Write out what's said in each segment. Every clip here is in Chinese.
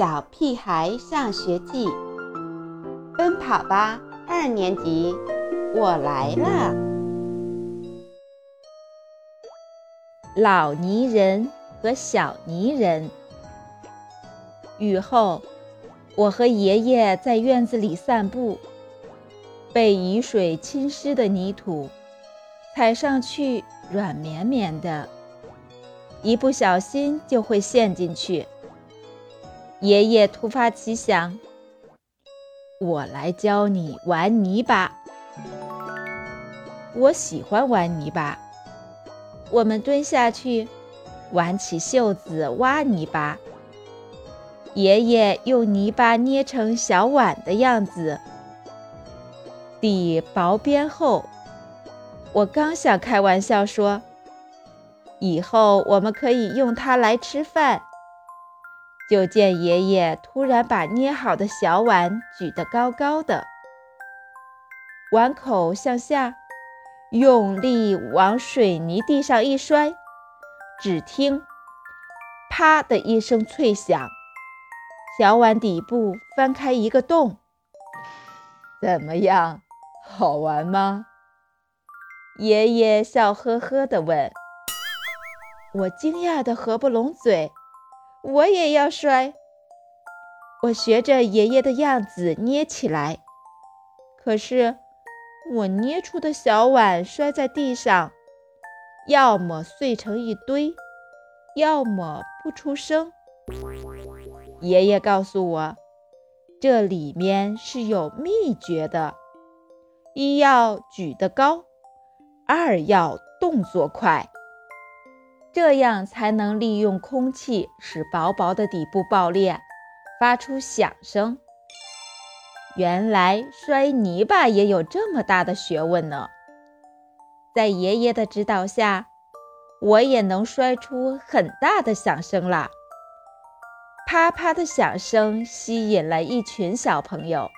小屁孩上学记》，奔跑吧二年级，我来了。老泥人和小泥人。雨后，我和爷爷在院子里散步，被雨水浸湿的泥土，踩上去软绵绵的，一不小心就会陷进去。爷爷突发奇想：“我来教你玩泥巴。”我喜欢玩泥巴。我们蹲下去，挽起袖子挖泥巴。爷爷用泥巴捏成小碗的样子，底薄边厚。我刚想开玩笑说：“以后我们可以用它来吃饭。”就见爷爷突然把捏好的小碗举得高高的，碗口向下，用力往水泥地上一摔，只听“啪”的一声脆响，小碗底部翻开一个洞。怎么样，好玩吗？爷爷笑呵呵地问。我惊讶得合不拢嘴。我也要摔。我学着爷爷的样子捏起来，可是我捏出的小碗摔在地上，要么碎成一堆，要么不出声。爷爷告诉我，这里面是有秘诀的：一要举得高，二要动作快。这样才能利用空气使薄薄的底部爆裂，发出响声。原来摔泥巴也有这么大的学问呢！在爷爷的指导下，我也能摔出很大的响声了。啪啪的响声吸引了一群小朋友，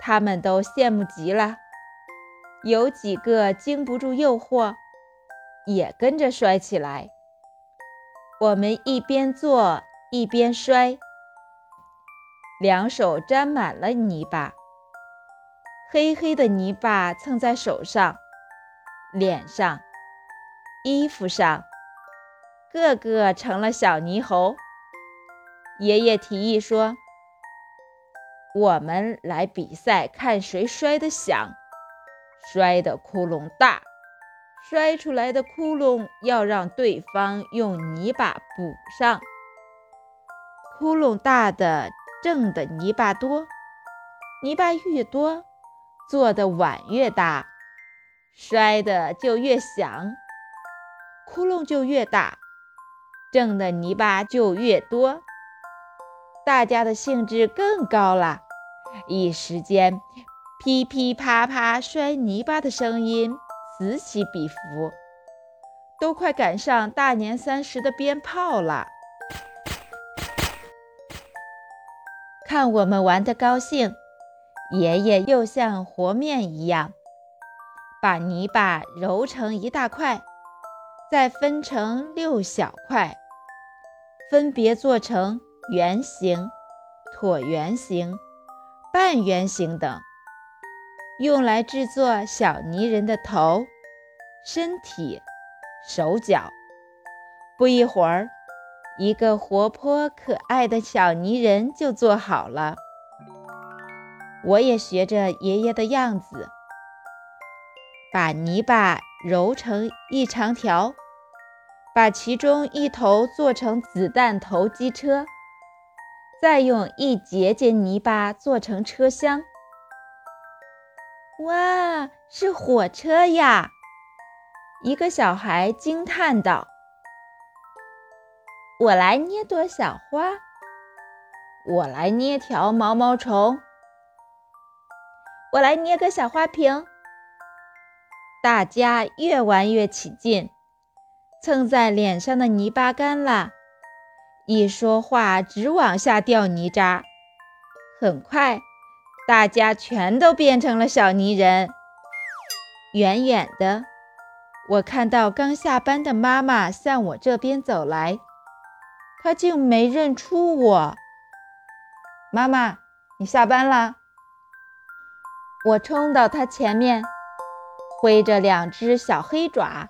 他们都羡慕极了，有几个经不住诱惑。也跟着摔起来。我们一边做一边摔，两手沾满了泥巴，黑黑的泥巴蹭在手上、脸上、衣服上，个个成了小泥猴。爷爷提议说：“我们来比赛，看谁摔得响，摔的窟窿大。”摔出来的窟窿要让对方用泥巴补上。窟窿大的挣的泥巴多，泥巴越多，做的碗越大，摔的就越响，窟窿就越大，挣的泥巴就越多。大家的兴致更高了，一时间噼噼啪啪摔泥巴的声音。此起彼伏，都快赶上大年三十的鞭炮了。看我们玩的高兴，爷爷又像和面一样，把泥巴揉成一大块，再分成六小块，分别做成圆形、椭圆形、半圆形等，用来制作小泥人的头。身体、手脚，不一会儿，一个活泼可爱的小泥人就做好了。我也学着爷爷的样子，把泥巴揉成一长条，把其中一头做成子弹头机车，再用一节节泥巴做成车厢。哇，是火车呀！一个小孩惊叹道：“我来捏朵小花，我来捏条毛毛虫，我来捏个小花瓶。”大家越玩越起劲，蹭在脸上的泥巴干了，一说话直往下掉泥渣。很快，大家全都变成了小泥人。远远的。我看到刚下班的妈妈向我这边走来，她竟没认出我，妈妈，你下班啦！我冲到他前面，挥着两只小黑爪。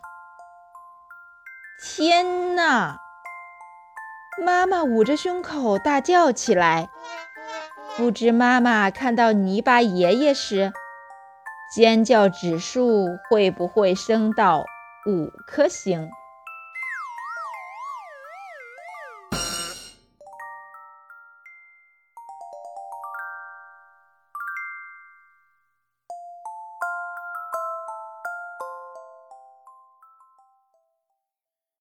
天哪！妈妈捂着胸口大叫起来。不知妈妈看到泥巴爷爷时，尖叫指数会不会升到五颗星？